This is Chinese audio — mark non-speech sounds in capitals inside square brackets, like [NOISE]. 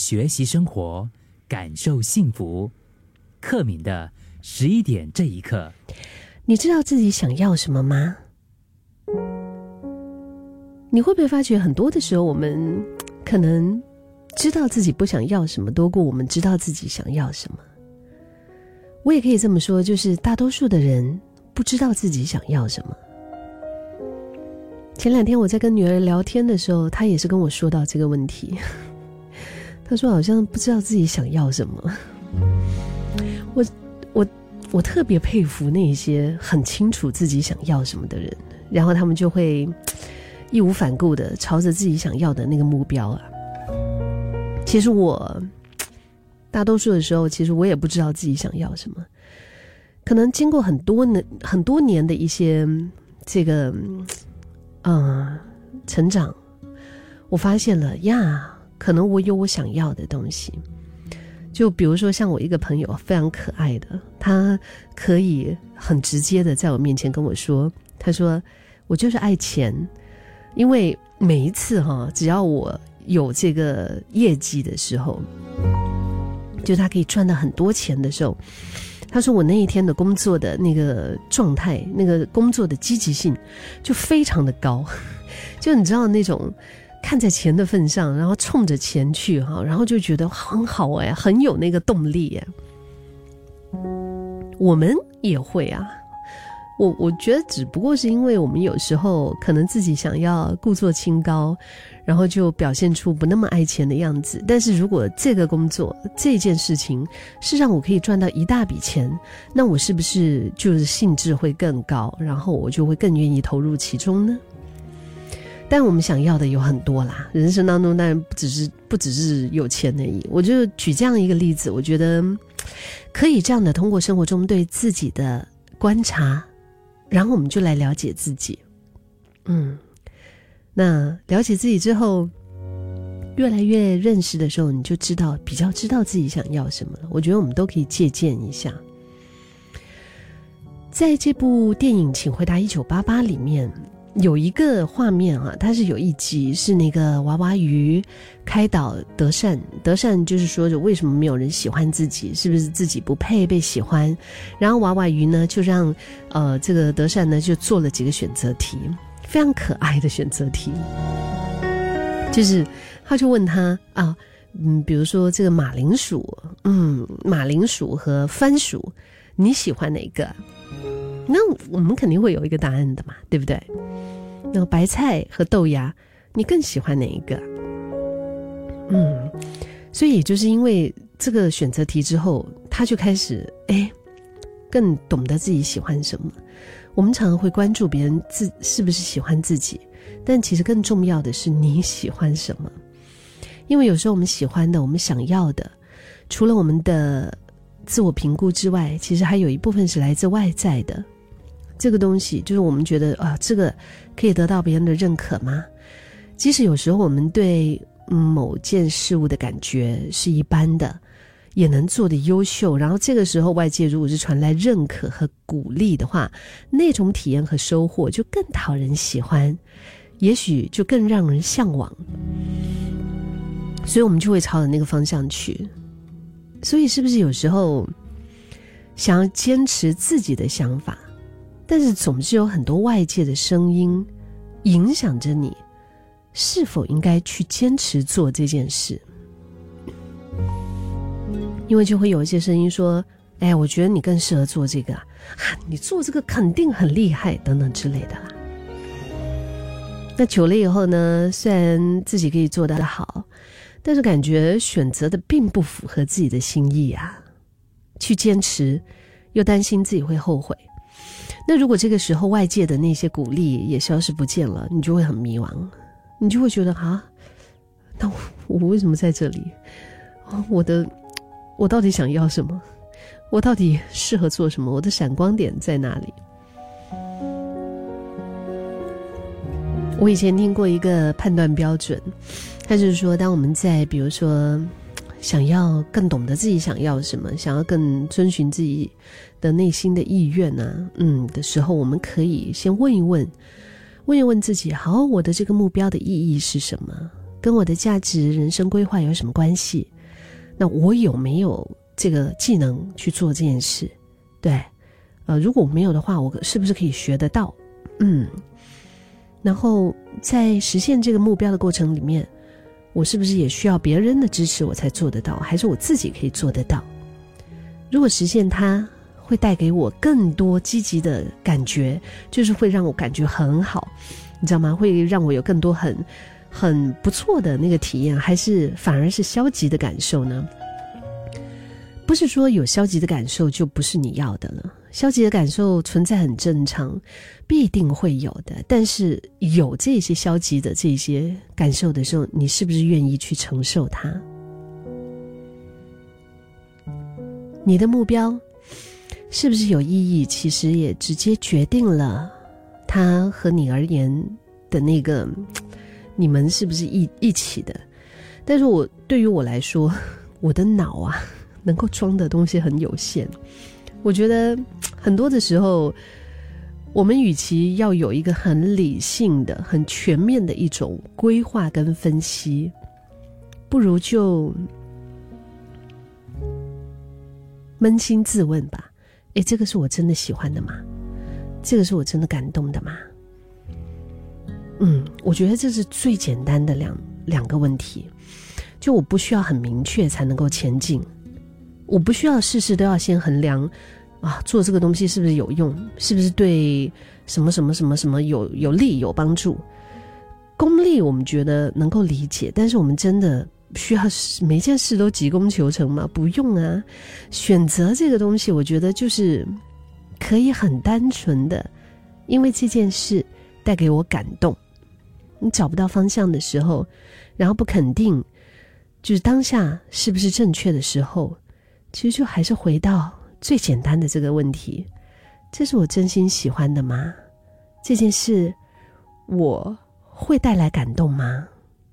学习生活，感受幸福。克敏的十一点这一刻，你知道自己想要什么吗？你会不会发觉很多的时候，我们可能知道自己不想要什么，多过我们知道自己想要什么？我也可以这么说，就是大多数的人不知道自己想要什么。前两天我在跟女儿聊天的时候，她也是跟我说到这个问题。他说好像不知道自己想要什么。[LAUGHS] 我我我特别佩服那些很清楚自己想要什么的人，然后他们就会 [TSK] 义无反顾的朝着自己想要的那个目标啊。其实我大多数的时候，其实我也不知道自己想要什么。可能经过很多年很多年的一些这个。嗯，成长，我发现了呀，可能我有我想要的东西。就比如说，像我一个朋友，非常可爱的，他可以很直接的在我面前跟我说：“他说我就是爱钱，因为每一次哈，只要我有这个业绩的时候，就他可以赚到很多钱的时候。”他说：“我那一天的工作的那个状态，那个工作的积极性，就非常的高。[LAUGHS] 就你知道那种看在钱的份上，然后冲着钱去哈，然后就觉得很好哎，很有那个动力哎。我们也会啊。”我我觉得只不过是因为我们有时候可能自己想要故作清高，然后就表现出不那么爱钱的样子。但是如果这个工作这件事情是让我可以赚到一大笔钱，那我是不是就是兴致会更高，然后我就会更愿意投入其中呢？但我们想要的有很多啦，人生当中当然不只是不只是有钱而已。我就举这样一个例子，我觉得可以这样的通过生活中对自己的观察。然后我们就来了解自己，嗯，那了解自己之后，越来越认识的时候，你就知道比较知道自己想要什么了。我觉得我们都可以借鉴一下，在这部电影《请回答一九八八》里面。有一个画面啊，它是有一集是那个娃娃鱼开导德善，德善就是说着为什么没有人喜欢自己，是不是自己不配被喜欢？然后娃娃鱼呢就让呃这个德善呢就做了几个选择题，非常可爱的选择题，就是他就问他啊，嗯，比如说这个马铃薯，嗯，马铃薯和番薯，你喜欢哪个？那我们肯定会有一个答案的嘛，对不对？那白菜和豆芽，你更喜欢哪一个？嗯，所以也就是因为这个选择题之后，他就开始哎，更懂得自己喜欢什么。我们常常会关注别人自是不是喜欢自己，但其实更重要的是你喜欢什么。因为有时候我们喜欢的、我们想要的，除了我们的自我评估之外，其实还有一部分是来自外在的。这个东西就是我们觉得啊，这个可以得到别人的认可吗？即使有时候我们对某件事物的感觉是一般的，也能做的优秀。然后这个时候外界如果是传来认可和鼓励的话，那种体验和收获就更讨人喜欢，也许就更让人向往。所以我们就会朝着那个方向去。所以是不是有时候想要坚持自己的想法？但是总是有很多外界的声音影响着你，是否应该去坚持做这件事？因为就会有一些声音说：“哎呀，我觉得你更适合做这个啊，你做这个肯定很厉害，等等之类的啦。”那久了以后呢，虽然自己可以做得好，但是感觉选择的并不符合自己的心意啊，去坚持又担心自己会后悔。那如果这个时候外界的那些鼓励也消失不见了，你就会很迷茫，你就会觉得啊，那我我为什么在这里？我的我到底想要什么？我到底适合做什么？我的闪光点在哪里？我以前听过一个判断标准，他就是说，当我们在比如说。想要更懂得自己想要什么，想要更遵循自己的内心的意愿呢？嗯，的时候，我们可以先问一问，问一问自己：好，我的这个目标的意义是什么？跟我的价值、人生规划有什么关系？那我有没有这个技能去做这件事？对，呃，如果没有的话，我是不是可以学得到？嗯，然后在实现这个目标的过程里面，我是不是也需要别人的支持我才做得到？还是我自己可以做得到？如果实现它，会带给我更多积极的感觉，就是会让我感觉很好，你知道吗？会让我有更多很。很不错的那个体验，还是反而是消极的感受呢？不是说有消极的感受就不是你要的了，消极的感受存在很正常，必定会有的。但是有这些消极的这些感受的时候，你是不是愿意去承受它？你的目标是不是有意义？其实也直接决定了它和你而言的那个。你们是不是一一起的？但是我对于我来说，我的脑啊，能够装的东西很有限。我觉得很多的时候，我们与其要有一个很理性的、很全面的一种规划跟分析，不如就扪心自问吧。诶，这个是我真的喜欢的吗？这个是我真的感动的吗？嗯，我觉得这是最简单的两两个问题，就我不需要很明确才能够前进，我不需要事事都要先衡量，啊，做这个东西是不是有用，是不是对什么什么什么什么有有利有帮助，功利我们觉得能够理解，但是我们真的需要每件事都急功求成吗？不用啊，选择这个东西，我觉得就是可以很单纯的，因为这件事带给我感动。你找不到方向的时候，然后不肯定，就是当下是不是正确的时候，其实就还是回到最简单的这个问题：这是我真心喜欢的吗？这件事我会带来感动吗？